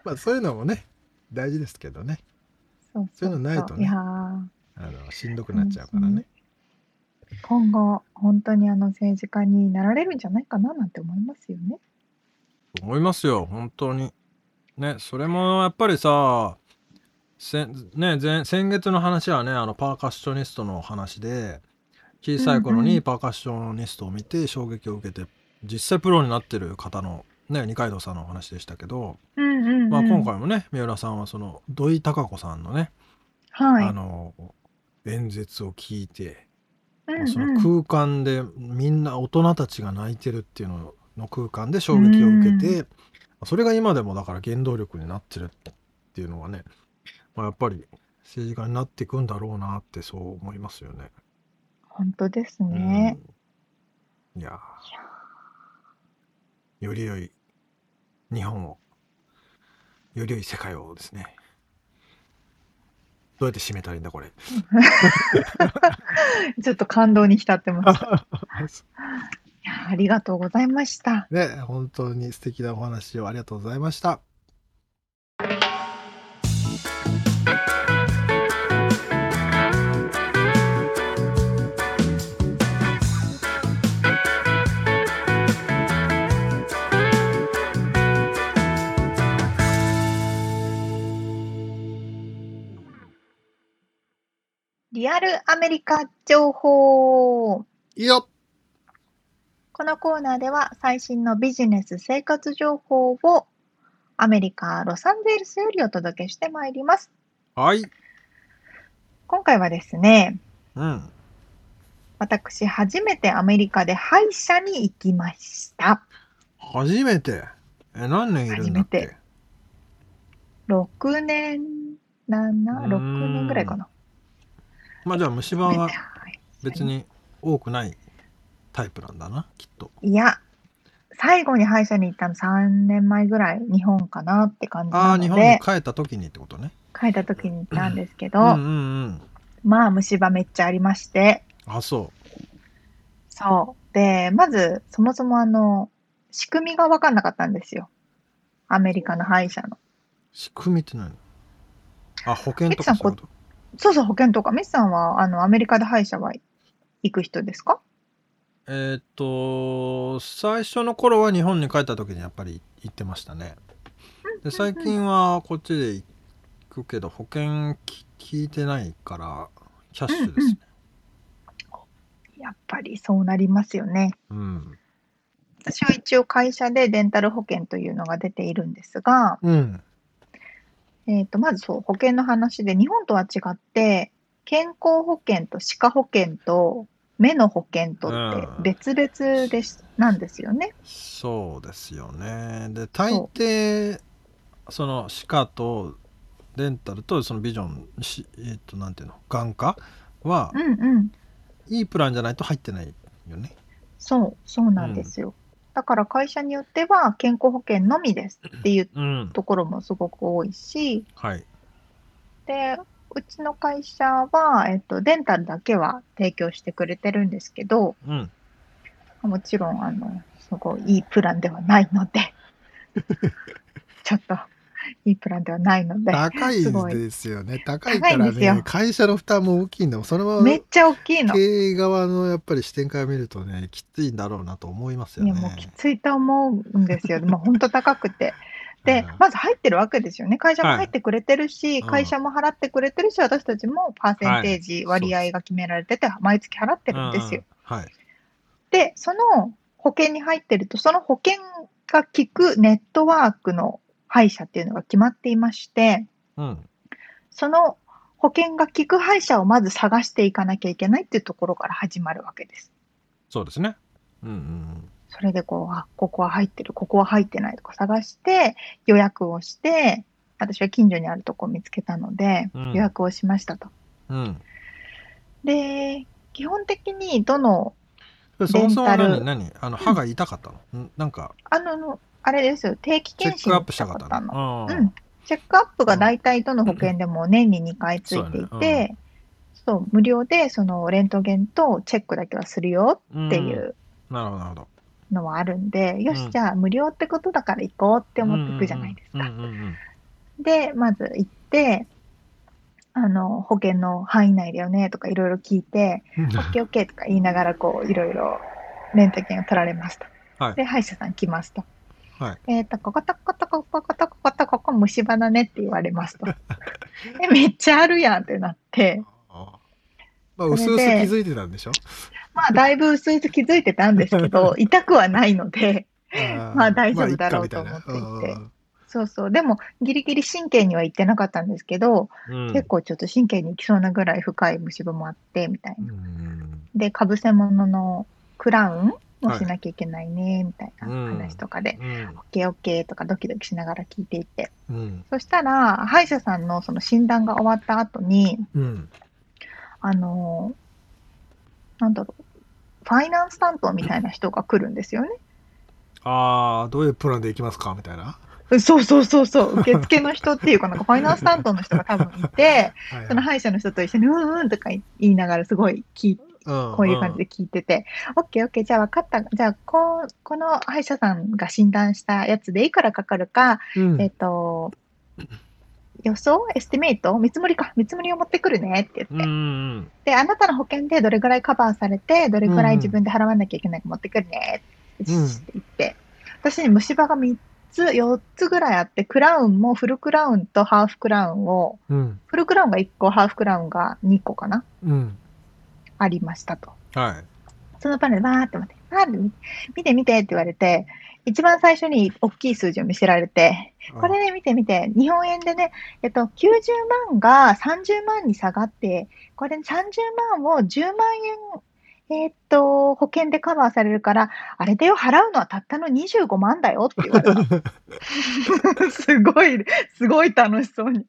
まあそういうのもね大事ですけどねそうそういうのないとねあのしんどくなっちゃうからね、今後、本当にあの政治家になられるんじゃないかななんて思いますよね。思いますよ本当にねそれもやっぱりさせね前先月の話はねあのパーカッショニストの話で小さい頃うんうんにパーカッショニストを見て衝撃を受けて実際プロになってる方のね二階堂さんのお話でしたけど、うんうん、うん。まあ、今回もね三浦さんはその土井孝子さんのね、はい。あの演説を聞いて、うんうん。その空間でみんな大人たちが泣いてるっていうのの空間で衝撃を受けて、それが今でもだから原動力になってるっていうのはね、まあ、やっぱり政治家になっていくんだろうなってそう思いますよね。本当ですね。うん。いやー。より良い日本をより良い世界をですねどうやって締めたらいいんだこれ。ちょっと感動に浸ってます。いやありがとうございました。ね、本当に素敵なお話をありがとうございました。リアルアメリカ情報。いいよこのコーナーでは最新のビジネス生活情報をアメリカ・ロサンゼルスよりお届けしてまいります。はい。今回はですね、うん。私初めてアメリカで歯医者に行きました。初めて？え、何年いるんだっけ？初めて6年、7、6年ぐらいかな。まあじゃあ虫歯は別に。に多くないタイプなんだな、きっと。いや、最後に歯医者に行ったの3年前ぐらい、日本かなって感じああ、日本に帰った時にってことね。帰った時に行ったんですけど、うんうんうん。まあ虫歯めっちゃありまして、あ、そそう。で、まず、そもそもあの、仕組みが分かんなかったんですよ。アメリカの歯医者の。う。仕組みって何？あ、保険とかそういうこと？そうそう、保険とか。ミスさんは、あの、アメリカで歯医者は行く人ですか？えーっと、最初の頃は日本に帰った時にやっぱり行ってましたね。で、最近はこっちで行くけど、保険き聞いてないから、キャッシュですね。やっぱりそうなりますよね。うん。私は一応会社でデンタル保険というのが出ているんですが、うん。えっ、と、まずそう、保険の話で、日本とは違って、健康保険と歯科保険と目の保険とって別々です、なんですよね。そうですよね。で、大抵、その歯科とデンタルとそのビジョン、しえーっと、なんていうの、眼科はう、んうん。いいプランじゃないと入ってないよね。そう、そうなんですよ。だから会社によっては健康保険のみですっていううん。ところもすごく多いし、はい。で、うちの会社は、えっと、デンタルだけは提供してくれてるんですけど、うん。もちろん、あの、すごいいいプランではないので、ちょっと、いいプランではないので、高いですよね。高いからね、会社の負担も大きいんだもん。それはめっちゃ大きいの。経営側のやっぱり視点から見るとね、きついんだろうなと思いますよいや、ね。もうきついと思うんですよ。もう本当高くて。でうん、まず入ってるわけですよね。会社も入ってくれてるし、うん会社も払ってくれてるし、私たちもパーセンテージ、はい割合が決められてて、毎月払ってるんですよ。うん。はい。で、その保険に入ってると、その保険が効くネットワークの歯医者っていうのが決まっていまして、うん。その保険が効く歯医者をまず探していかなきゃいけないっていうところから始まるわけです。そうですね。うんうんそれでこう、あ、ここは入ってる、ここは入ってないとか探して、予約をして、私は近所にあるとこを見つけたので、うん予約をしましたと。うん。うん。で、基本的にどの、でそもそも何、何あの、歯が痛かったの、ん、なんか、あの、あれですよ、定期チェ検診にックアップしたかったの？の。うん。チェックアップが大体どの保険でも年に2回ついていそうだてね、そう、無料でそのレントゲンとチェックだけはするようん。っていうなるほど、なるほど。のはあるんで、よし、うんじゃあ無料ってことだから行こうって思っていくじゃないですか。で、まず行って、あの、保険の範囲内だよねとかいろいろ聞いて、うん。オッケーオッケーとか言いながらこういろいろレントゲンを取られますと。はいで、歯医者さん来ますと。はい。えっ、と、こことこことこことこことここ虫歯だねって言われますと。え、めっちゃあるやんってなって、あまあ、うすうす気づいてたんでしょ？まあだいぶ薄々気づいてたんですけど、痛くはないので、まあ大丈夫だろうと思って。いてそうそう。でもギリギリ神経には行ってなかったんですけど、うん。結構ちょっと神経に行きそうなぐらい深い虫歯もあって、みたいな。うん。で、かぶせ物のクラウンもしなきゃいけないね、みたいな話とかで、うん。オッケーオッケーとかドキドキしながら聞いていて。うん。そしたら、歯医者さんのその診断が終わった後に、うん。あのーなんだろう、ファイナンス担当みたいな人が来るんですよね。ああどういうプランでいきますかみたいな、そうそうそうそう、受付の人っていうか、なんかファイナンス担当の人が多分いて、はいその歯医者の人と一緒に、うんうんとか言いながらすごい聞いうんこういう感じで聞いてて、オッケーオッケー、じゃあ分かった。じゃあ、こう、この歯医者さんが診断したやつでいくらかかるか、うん。えっ、と、予想？ estimate？見積もりか。見積もりを持ってくるね。って言って。うんうんで、あなたの保険でどれぐらいカバーされて、どれぐらい自分で払わなきゃいけないか持ってくるね。ってうん。って言って。私に虫歯が3つ、4つぐらいあって、クラウンもフルクラウンとハーフクラウンを、うん。フルクラウンが1個、ハーフクラウンが2個かな。うんありましたと。はいそのパネルバーって待って、バーって見て見て見てって言われて、一番最初に大きい数字を見せられて、これね、見て見て、日本円でね、えっと、90万が30万に下がって、これ30万を10万円、えっと、保険でカバーされるから、あれだよ、払うのはたったの25万だよって言われた。すごい、すごい楽しそうに。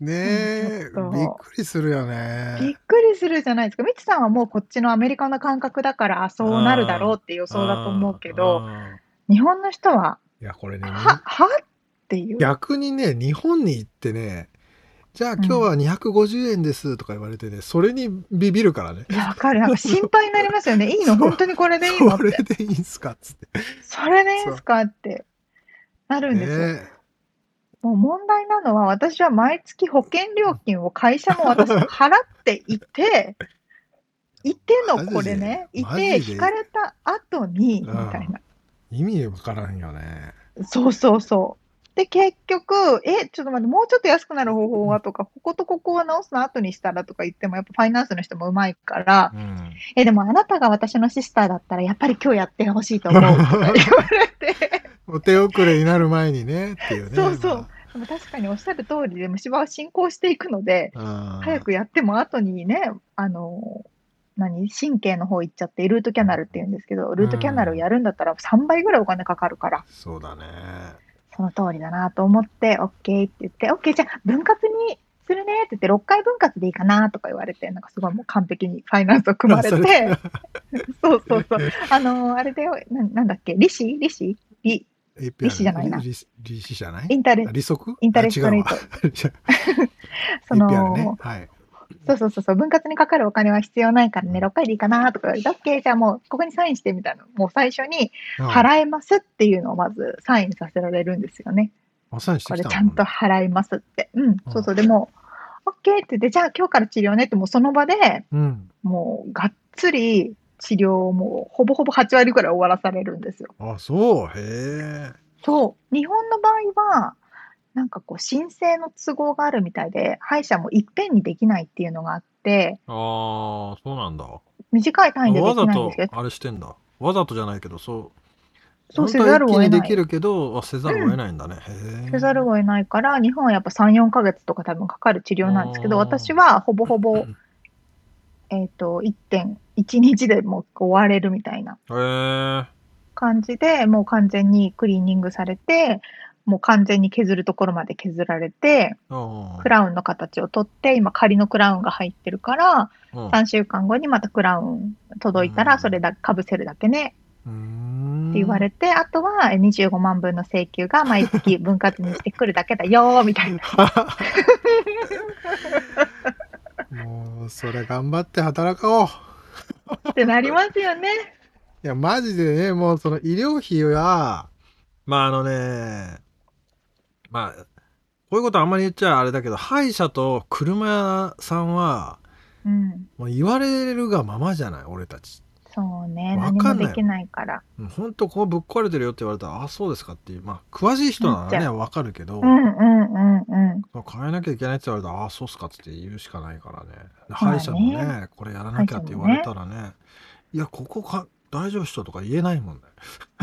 ねえ、ちょっとびっくりするよびっね。くりするじゃないですか。みつさんはもうこっちのアメリカの感覚だから、あ、そうなるだろうって予想だと思うけど、うん日本の人は、いや、これね、は、はっていう。逆にね、日本に行ってね、じゃあ今日は250円ですとか言われてね、それにビビるからね。いや、わかる。なんか心配になりますよね。いいの？本当にこれでいいのっこれて。でいいんすかっつって。それでいいんすかってなるんですよ。ねもう問題なのは、私は毎月保険料金を会社も私払っていて、いてのこれね、いて、引かれた後に、みうんたいな。意味わからんよね。そうそうそう。で、結局、え、ちょっと待って、もうちょっと安くなる方法はとか、こことここは直すの後にしたらとか言っても、やっぱファイナンスの人もうまいから、うん。え、でもあなたが私のシスターだったら、やっぱり今日やってほしいと思うとか言われて、お手遅れになる前にねっていうね。そうそうでも確かにおっしゃる通りで、虫歯は進行していくので、まあ。早くやっても後にね、あの、何神経の方行っちゃって、ルートキャナルって言うんですけど、ルートキャナルをやるんだったら3倍ぐらいお金かかるから、そうだね。その通りだなと思って、OK って言って、OK、じゃあ分割にするねって言って、6回分割でいいかなとか言われて、なんかすごいもう完璧にファイナンスを組まれそて、そうそうそう。あの、あれだよ、ななんだっけ、利子利子利利利子じゃないな。利子じゃない？インタレあ利息インタレストレート。そあ APR ね。の、。はい。そうそうそうそう、分割にかかるお金は必要ないからね、6回でいいかなとか言われて、OK、じゃあもうここにサインしてみたいな、もう最初にうん。払えますっていうのをまずサインさせられるんですよね。まさにしてこれちゃんと払いますって。うん、そうそう、でも、OK って言って、じゃあ今日から治療ねって、もうその場でうん。もうがっつり治療をもうほぼほぼ8割ぐらい終わらされるんですよ。あ、そう。へえ。そう。日本の場合は、なんかこう申請の都合があるみたいで、歯医者もいっぺんにできないっていうのがあって、ああ、そうなんだ。短い単位でできわざとないんですけど、あれしてんだ。わざとじゃないけど、そう。そうせざるを得ないできるけど、あせざるを得ないんだね。へえ。せざるを得ないから、日本はやっぱ3、4ヶ月とか多分かかる治療なんですけど、私はほぼほぼ、えっ、と、1.1日でもう終われるみたいな。感じで、もう完全にクリーニングされて、もう完全に削るところまで削られて、クラウンの形を取って、今仮のクラウンが入ってるから、うん。3週間後にまたクラウン届いたら、うん。それだかぶせるだけね。って言われて、あとはえ25万分の請求が毎月分割にしてくるだけだよーみたいな。もうそれ頑張って働こうってなりますよね。いやマジでねもうその医療費はまああのねまあこういうことあんまり言っちゃあれだけど歯医者と車屋さんはうん。もう言われるがままじゃない俺たちそうね。わかんない何もできないから。うんほんとこうぶっ壊れてるよって言われたらあそうですかっていうまあ詳しい人ならねわかるけど、うんうんうんうん。変えなきゃいけないって言われたらあそうっすかって言うしかないからねまあ歯ね医者もねこれやらなきゃって言われたらねいやここか大丈夫っしょとか言えないもんね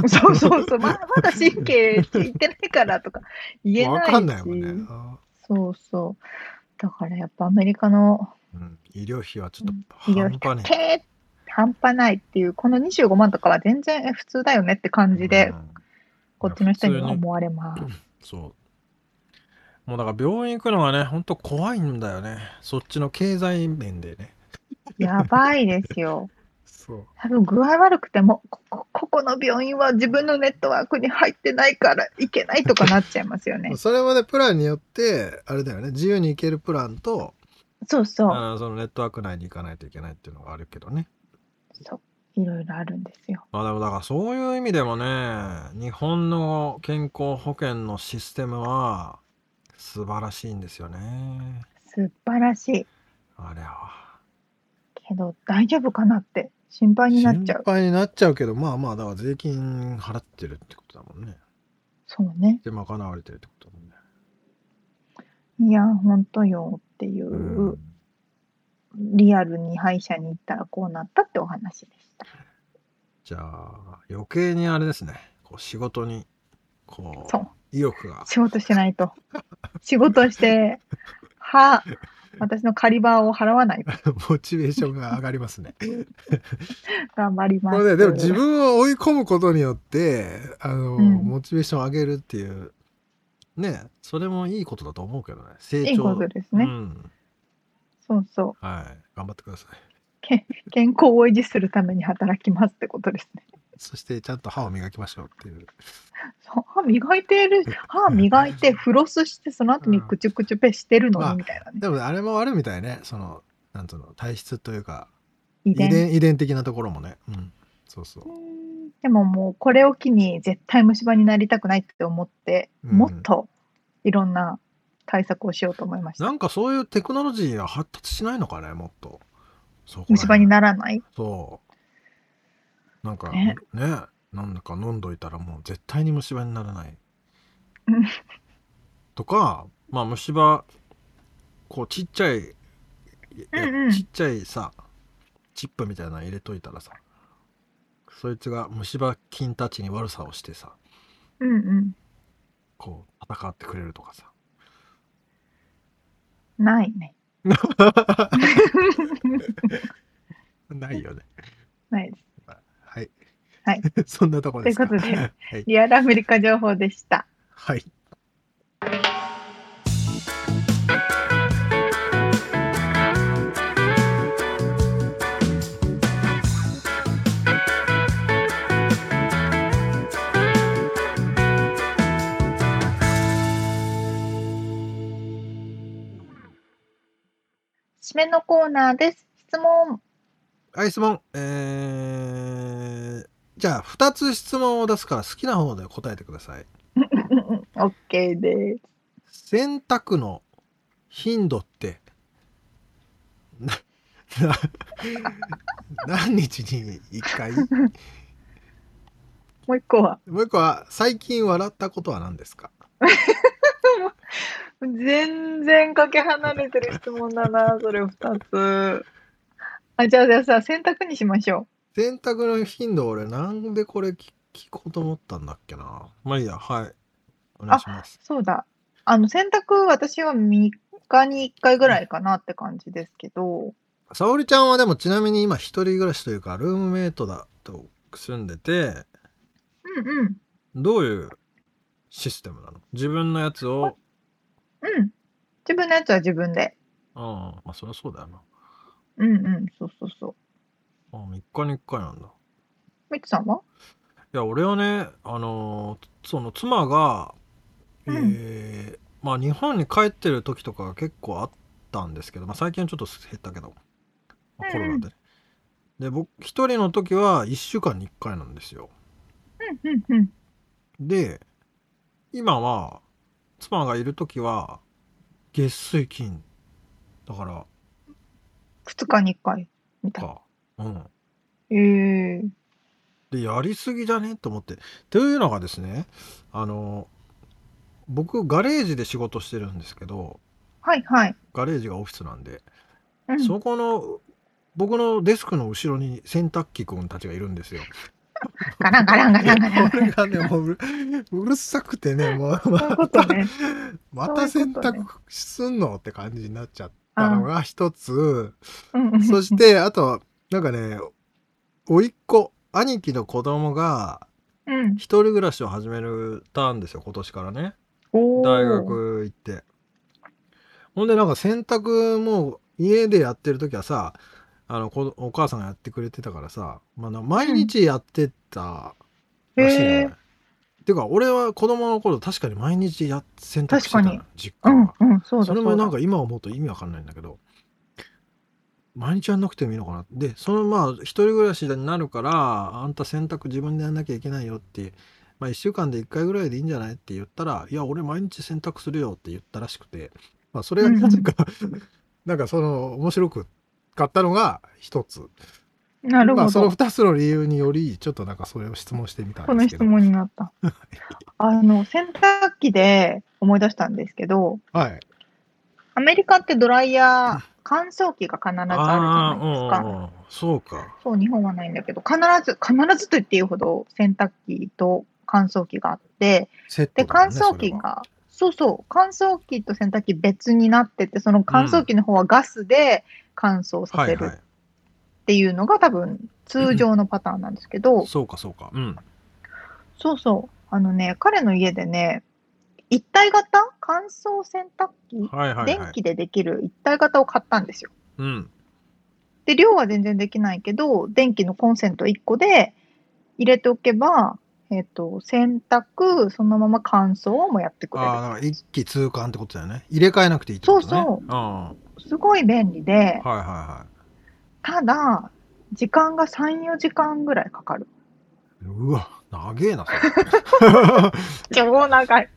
そうそうそう。ままだ神経いってないからとか言えないし。わかんないもんね、あそうそう。だからやっぱアメリカのうん、医療費はちょっ医療費と半端ねて半端ないっていう、この25万とかは全然え普通だよねって感じで、うん。こっちの人には思われます。そう。もうだから病院行くのがねほんと怖いんだよね。そっちの経済面でね。やばいですよ。そう。多分具合悪くても、ここここの病院は自分のネットワークに入ってないから行けないとかなっちゃいますよね。それまでプランによってあれだよね。自由に行けるプランとそうそう。そのネットワーク内に行かないといけないっていうのがあるけどねそう。いろいろあるんですよ。まあでもだからそういう意味でもね日本の健康保険のシステムは素晴らしいんですよね素晴らしい。あれはけど大丈夫かなって心配になっちゃう。心配になっちゃうけどまあまあだから税金払ってるってことだもんねそうね。で賄われてるってことだもんねいや、ほんとよっていう、うんリアルに歯医者に行ったらこうなったってお話でした。じゃあ余計にあれですねこう仕事にこそうう意欲が仕事しないと。仕事して、歯、私の狩り場を払わないと。モチベーションが上がりますね 頑張ります。これねでも自分を追い込むことによってあの、うんモチベーションを上げるっていうねそれもいいことだと思うけどね成長いいことですね。うんそうそう。はい。頑張ってください。健康を維持するために働きますってことですね。そしてちゃんと歯を磨きましょうっていう。そう歯磨いてる、歯磨いて、フロスして、その後にクチュクチュペしてるのまあにみたいなね。でもあれもあるみたいね。そのなんつうの体質というか遺伝遺伝的なところもね。うん。そうそう。うん。でももうこれを機に絶対虫歯になりたくないって思って、うん。もっといろんな対策をしようと思いました。なんかそういうテクノロジーが発達しないのかねもっと。虫歯にならない？そう。なんかね。ね。なんだか飲んどいたらもう絶対に虫歯にならない。うん。とかまあ虫歯こうちっちゃい、いやうんうん。ちっちゃいさチップみたいなの入れといたらさそいつが虫歯菌たちに悪さをしてさうんうん。こう戦ってくれるとかさないね。ないよねないです。はいはい そんなとこですかということで はい、リアルアメリカ情報でした。はい締めのコーナーです。質問。はい、質問。えー、じゃあ、2つ質問を出すから好きな方で答えてください。OK です。洗濯の頻度って、な、な、何日に1回？もう一個は。もう一個は、最近笑ったことは何ですか？全然かけ離れてる質問だな、それ二つ。あ、じゃあじゃあさ、選択にしましょ洗濯の頻度、俺、なんでこれ聞聞こうと思ったんだっけな。まあいいや、はい。お願いしますう。。そうだ。あの、洗濯、私は3日に1回ぐらいかなって感じですけど、沙織ちゃんはでもちなみに今一人暮らしというかルームメイトだと住んでてうんうん。どういうシステムなの？自分のやつをうん。自分のやつは自分で。ああまあそりゃそうだよなうんうん。そうそうそう。ああ3日に1回なんだミツさんは？いや俺はねあのーその妻がえうんーまあ日本に帰ってる時とかが結構あったんですけど、まあ、最近はちょっと減ったけど、まあコロナでねで僕一人の時は1週間に1回なんですようんうんうん。で今は妻がいる時は月水金だから2日に1回。みたいな。かうんええでやりすぎじゃね？と思ってというのがですねあの僕ガレージで仕事してるんですけどはいはい。ガレージがオフィスなんで、うん、そこの僕のデスクの後ろに洗濯機くんたちがいるんですよ。ガランガランガランガラン。これがねもううるさくてねもうそういうことね。また洗濯すんのって感じになっちゃったのが一つ。そし、て、あと、なんかね、甥っ子、兄貴の子供が、うん。一人暮らしを始めるたんですよ、今年からね。大。学行って。ほんで、なんか洗濯も家でやってる時はさ、あの、こお母さんがやってくれてたからさ、まあな、毎日やってたらしいのへね。ていうか、俺は子供の頃確かに毎日や洗濯してた実うん家は。うん、そうだ。それもなんか、か今思うと意味わかんないんだけど毎日やんなくてもいいのかな。でそのまあ一人暮らしになるからあんた洗濯自分でやんなきゃいけないよってまあ1週間で1回ぐらいでいいんじゃないって言ったらいや俺毎日洗濯するよって言ったらしくて。まあそれがなぜか なんかその面白くかったのが一つなるほど。まあその2つの理由によりちょっとなんかそれを質問してみたこの質んですけど問になった。あの、洗濯機で思い出したんですけど、はいアメリカってドライヤー、乾燥機が必ずあるじゃないですか。うんうそうかそう、日本はないんだけど、必ず、必ずと言っていいほど洗濯機と乾燥機があって、セットで、乾燥機が、そうそう、乾燥機と洗濯機別になってて、その乾燥機の方はガスで乾燥させるっていうのが多分通常のパターンなんですけど、そうかそうか。うん。そうそう、あのね、彼の家でね、一体型？乾燥洗濯機、はいはいはい。電気でできる一体型を買ったんですよ。うん。で、量は全然できないけど、電気のコンセント1個で入れておけば、えっ、と、洗濯、そのまま乾燥もやってくれああ、だる。から一気通貫ってことだよね。入れ替えなくていいってことね。そうそうすごい便利でい、はいはただ、時間が3、4時間ぐらいかかる。い。うわ、長えな。超長い。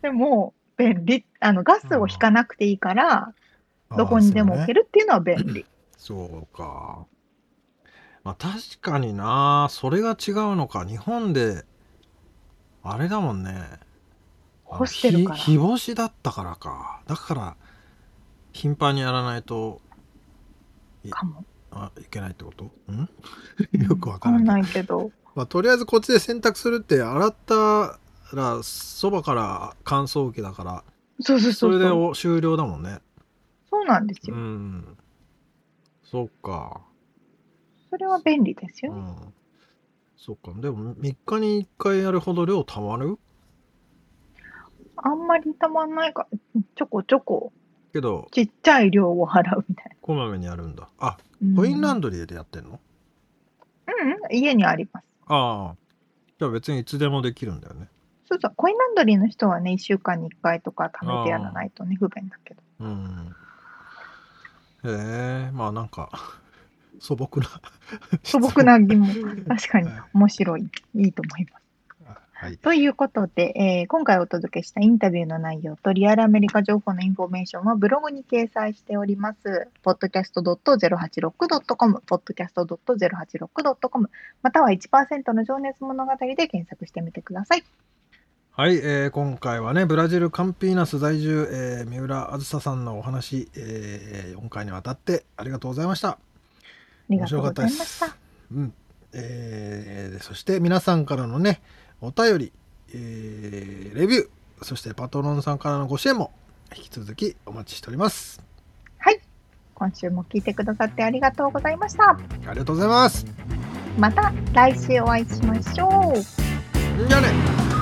でも、便利。あの、ガスを引かなくていいから、どこにでも置ける。るっていうのは便利。そうか。まあ確かにな、それが違うのか。日本で、あれだもんね。干してるからひ日干しだったからか。だから、頻繁にやらないとかも。あいけないってこと？ん？よくわわかんないけどないけど。まあ、とりあえずこっちで洗濯するって洗ったらそばから乾燥機だからそうそうそれでそうそう。お終了だもんねそうなんですうよ。んそっかそれは便利ですよね。うん。そっか。でも3日に1回やるほど量たまる？あんまりたまんないか。ら、ちょこちょこ。けどちっちゃい量を払うみたいこまめにやるんだ。あな。コインランドドリーでやってんの、うんうん、家にあります。ああ。じゃあ別にいつでもできるんだよね。そうそう、コインランドリーの人はね、1週間に1回とか貯めてやらないとね、不便だけど。うん。へえまあなんか素朴な 素朴な疑問。確かに面白い。いいと思います。はいということで、えー今回お届けしたインタビューの内容とリアルアメリカ情報のインフォメーションはブログに掲載しております。podcast.086.com、podcast.086.com、または1%の情熱物語で検索してみてください。はい、えー今回はねブラジルカンピーナス在住、えー三浦あずささんのお話、え4回にわたってありがとうございました。ありがとうございました。うんえーそして皆さんからのねお便り、えーレビューそしてパトロンさんからのご支援も引き続きお待ちしております。はい。今週も聞いてくださってありがとうございました。ありがとうございます。また来週お会いしましょう。じゃあね